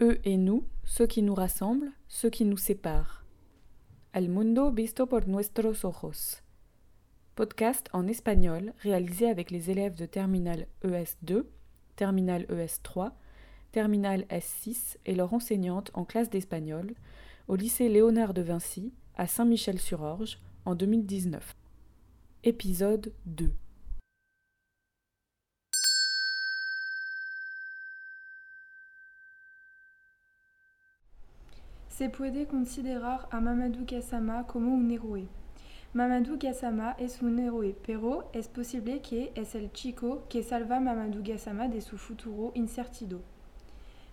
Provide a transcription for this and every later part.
Eux et nous, ce qui nous rassemble, ce qui nous sépare. El mundo visto por nuestros ojos. Podcast en espagnol réalisé avec les élèves de Terminal ES2, Terminal ES3, Terminal S6 et leur enseignante en classe d'espagnol au lycée Léonard de Vinci à Saint-Michel-sur-Orge en 2019. Épisode 2 Se puede considerar a Mamadou Gassama como un héroe. Mamadou Gassama es un héroe, pero es posible que es el chico que salva Mamadou Gassama de su futuro incertido?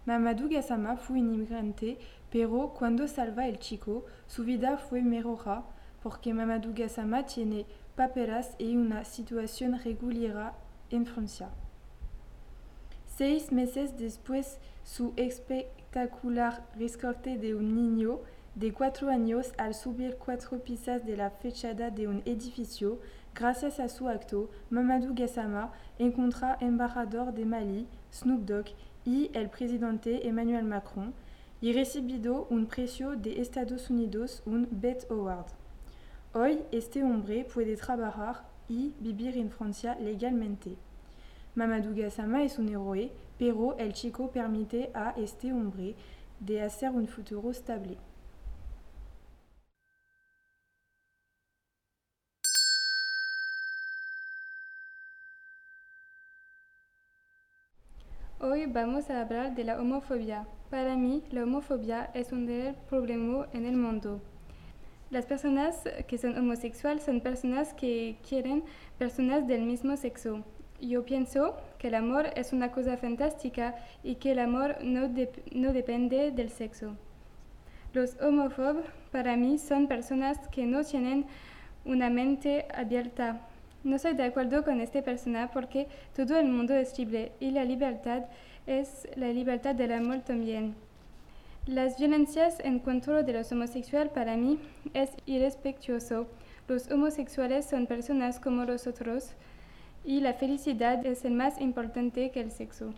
Mamadou Gassama fue un inmigrante, pero cuando salva el chico, su vida fue mejorada porque Mamadou Gassama tiene paperas y una situación regular en Francia. Seis meses después, su espectacular rescate de un niño de cuatro años al subir cuatro pisas de la fachada de un edificio, gracias a su acto, Mamadou Gassama encontra embajador de Mali, Snoop Dogg, y el presidente Emmanuel Macron, y recibido un precio de Estados Unidos, un Bet Award. Hoy este hombre puede trabajar y vivir en Francia legalmente. Mamadou Gassama es un héroe, pero el chico permite a este hombre de hacer un futuro estable. Hoy vamos a hablar de la homofobia. Para mí, la homofobia es un gran problema en el mundo. Las personas que son homosexuales son personas que quieren personas del mismo sexo. Yo pienso que el amor es una cosa fantástica y que el amor no, no depende del sexo. Los homófobos para mí son personas que no tienen una mente abierta. No soy de acuerdo con esta persona porque todo el mundo es libre y la libertad es la libertad del amor también. Las violencias en contra de los homosexuales para mí es irrespetuoso. Los homosexuales son personas como los otros y la felicidad es el más importante que el sexo.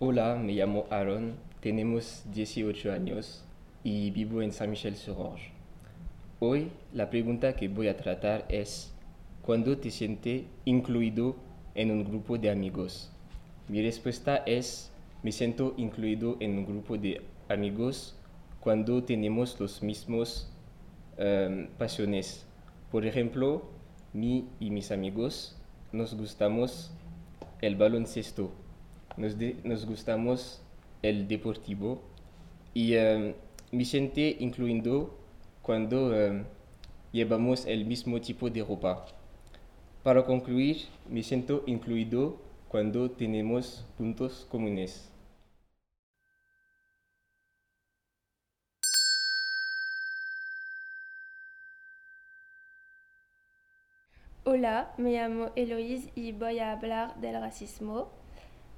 Hola, me llamo Aaron, tenemos 18 años y vivo en San Michel sur Orge. Hoy la pregunta que voy a tratar es ¿cuándo te sientes incluido en un grupo de amigos? Mi respuesta es me siento incluido en un grupo de amigos cuando tenemos los mismos um, pasiones. Por ejemplo, mí y mis amigos nos gustamos el baloncesto, nos, gustamos el deportivo y um, me siento incluido cuando um, llevamos el mismo tipo de ropa. Para concluir, me siento incluido cuando tenemos puntos comunes. Hola, me llamo Eloise y voy a hablar del racismo.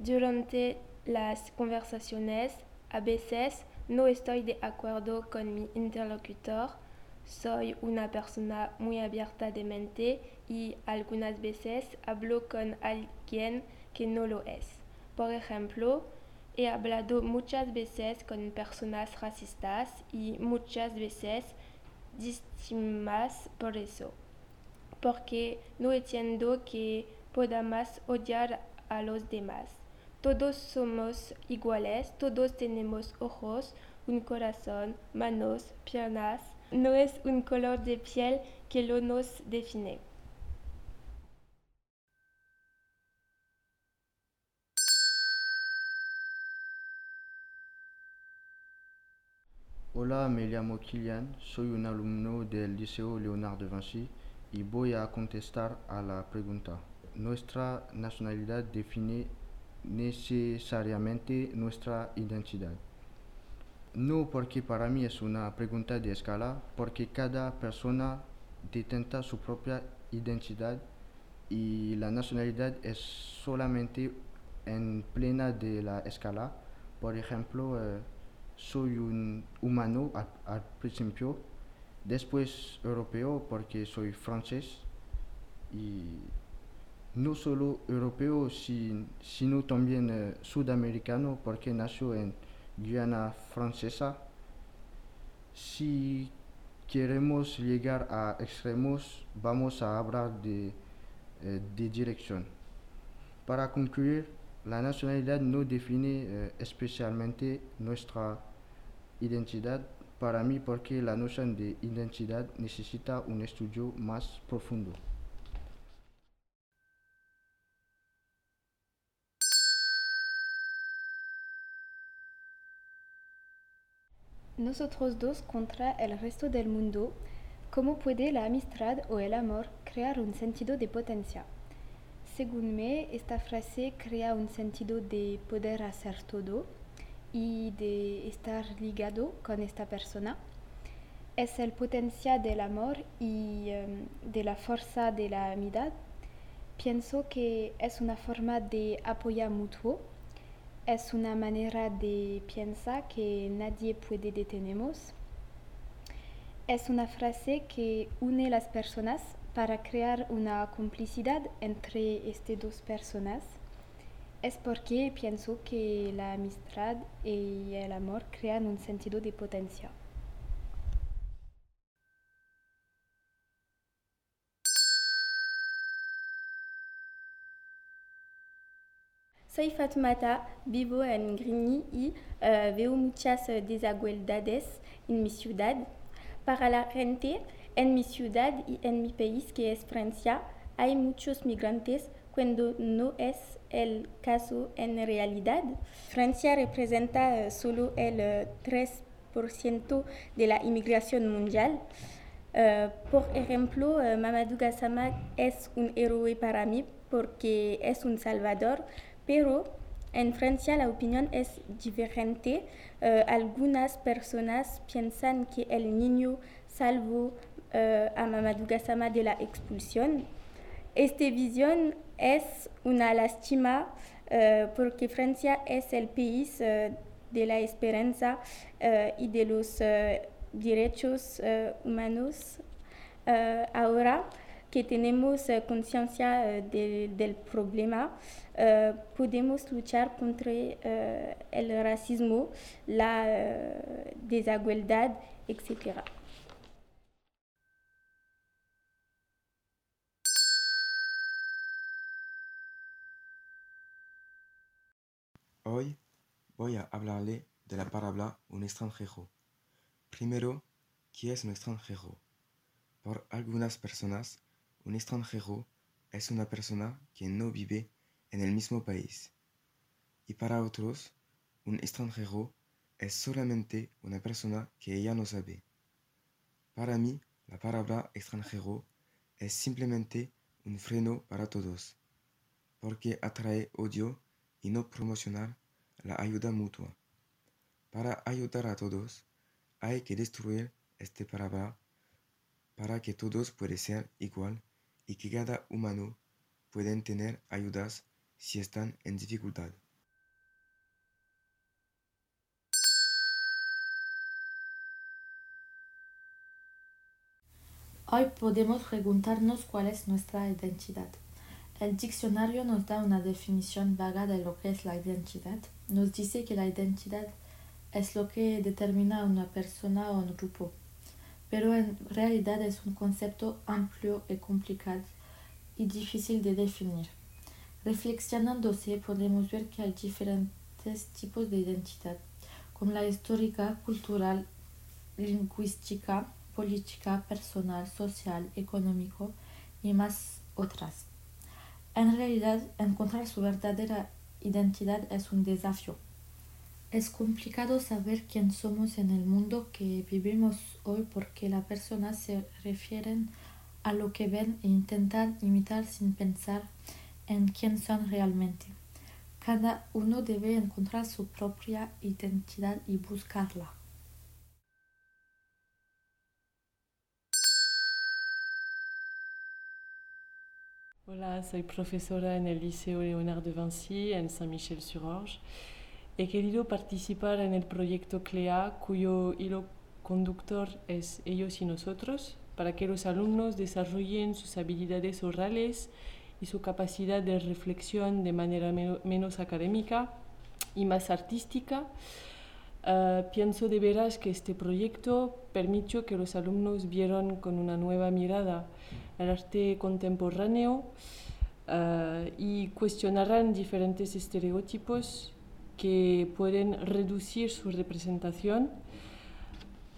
Durante las conversaciones, a veces no estoy de acuerdo con mi interlocutor. Soy una persona muy abierta de mente y algunas veces hablo con alguien que no lo es. Por ejemplo, he hablado muchas veces con personas racistas y muchas veces distintas por eso porque no entiendo que podamos odiar a los demás. Todos somos iguales, todos tenemos ojos, un corazón, manos, piernas. No es un color de piel que lo nos define. Hola, me llamo Kilian, soy un alumno del Liceo Leonard de Vinci y voy a contestar a la pregunta. Nuestra nacionalidad define necesariamente nuestra identidad. No porque para mí es una pregunta de escala, porque cada persona detenta su propia identidad y la nacionalidad es solamente en plena de la escala. Por ejemplo, eh, soy un humano al, al principio después europeo porque soy francés y no solo europeo, sino también eh, sudamericano, porque nació en Guyana francesa. Si queremos llegar a extremos, vamos a hablar de, eh, de dirección. Para concluir, la nacionalidad no define eh, especialmente nuestra identidad para mí porque la noción de identidad necesita un estudio más profundo. Nosotros dos contra el resto del mundo, ¿cómo puede la amistad o el amor crear un sentido de potencia? Según me, esta frase crea un sentido de poder hacer todo y de estar ligado con esta persona. Es el potencial del amor y em, de la fuerza de la amistad. Pienso que es una forma de apoyo mutuo es una manera de pensar que nadie puede detenernos. Es una frase que une las personas para crear una complicidad entre estas dos personas. Es porque pienso que la amistad y el amor crean un sentido de potencia. Soy Fatmata, vivo en Grigny y uh, veo muchas desigualdades en mi ciudad. Para la gente en mi ciudad y en mi país, que es Francia, hay muchos migrantes cuando no es el caso en realidad. Francia representa uh, solo el 3% de la inmigración mundial. por ejemplo, Mamadou Gassama es un héroe para mí porque es un salvador, pero en Francia la opinión es diferente. Uh, algunas personas piensan que el niño salvó uh, a Mamadou Gassama de la expulsión. Esta visión es una lástima uh, porque Francia es el país de la esperanza y de los derechos humanos. ahora que tenemos conciencia del problema, Uh, podemos luchar contra uh, el racismo, la uh, desigualdad, etc. voy a hablarle de la palabra un extranjero. Primero, ¿qué es un extranjero? Por algunas personas, un extranjero es una persona que no vive en el mismo país. Y para otros, un extranjero es solamente una persona que ella no sabe. Para mí, la palabra extranjero es simplemente un freno para todos, porque atrae odio y no promocionar la ayuda mutua. Para ayudar a todos, hay que destruir este palabra para que todos puedan ser igual y que cada humano pueden tener ayudas si están en dificultad. Hoy podemos preguntarnos cuál es nuestra identidad. El diccionario nos da una definición vaga de lo que es la identidad. Nos dice que la identidad es lo que determina a una persona o un grupo, pero en realidad es un concepto amplio y complicado y difícil de definir. Reflexionándose podemos ver que hay diferentes tipos de identidad, como la histórica, cultural, lingüística, política, personal, social, económico y más otras. En realidad, encontrar su verdadera identidad es un desafío. Es complicado saber quién somos en el mundo que vivimos hoy porque las personas se refieren a lo que ven e intentan imitar sin pensar en quién son realmente. Cada uno debe encontrar su propia identidad y buscarla. Hola, soy profesora en el Liceo Leonard de Vinci en Saint-Michel-sur-Orge. He querido participar en el proyecto CLEA, cuyo hilo conductor es Ellos y Nosotros, para que los alumnos desarrollen sus habilidades orales y su capacidad de reflexión de manera menos académica y más artística. Uh, pienso de veras que este proyecto permitió que los alumnos vieran con una nueva mirada el arte contemporáneo uh, y cuestionarán diferentes estereotipos que pueden reducir su representación.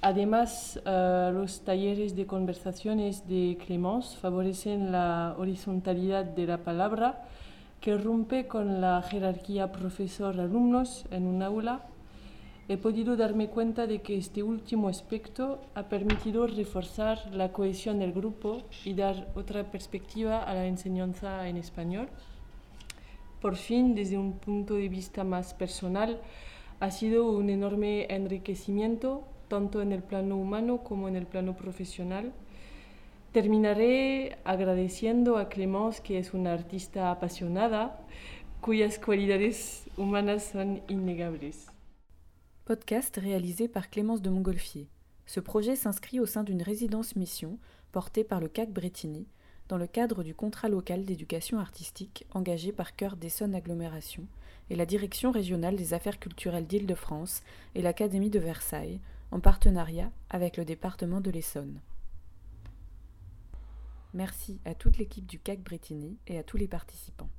Además, uh, los talleres de conversaciones de Clémence favorecen la horizontalidad de la palabra que rompe con la jerarquía profesor-alumnos en un aula he podido darme cuenta de que este último aspecto ha permitido reforzar la cohesión del grupo y dar otra perspectiva a la enseñanza en español. Por fin, desde un punto de vista más personal, ha sido un enorme enriquecimiento, tanto en el plano humano como en el plano profesional. Terminaré agradeciendo a Clémence, que es una artista apasionada, cuyas cualidades humanas son innegables. Podcast réalisé par Clémence de Montgolfier. Ce projet s'inscrit au sein d'une résidence mission portée par le CAC Bretigny dans le cadre du contrat local d'éducation artistique engagé par Cœur d'Essonne Agglomération et la Direction régionale des affaires culturelles d'Île-de-France et l'Académie de Versailles en partenariat avec le département de l'Essonne. Merci à toute l'équipe du CAC Bretigny et à tous les participants.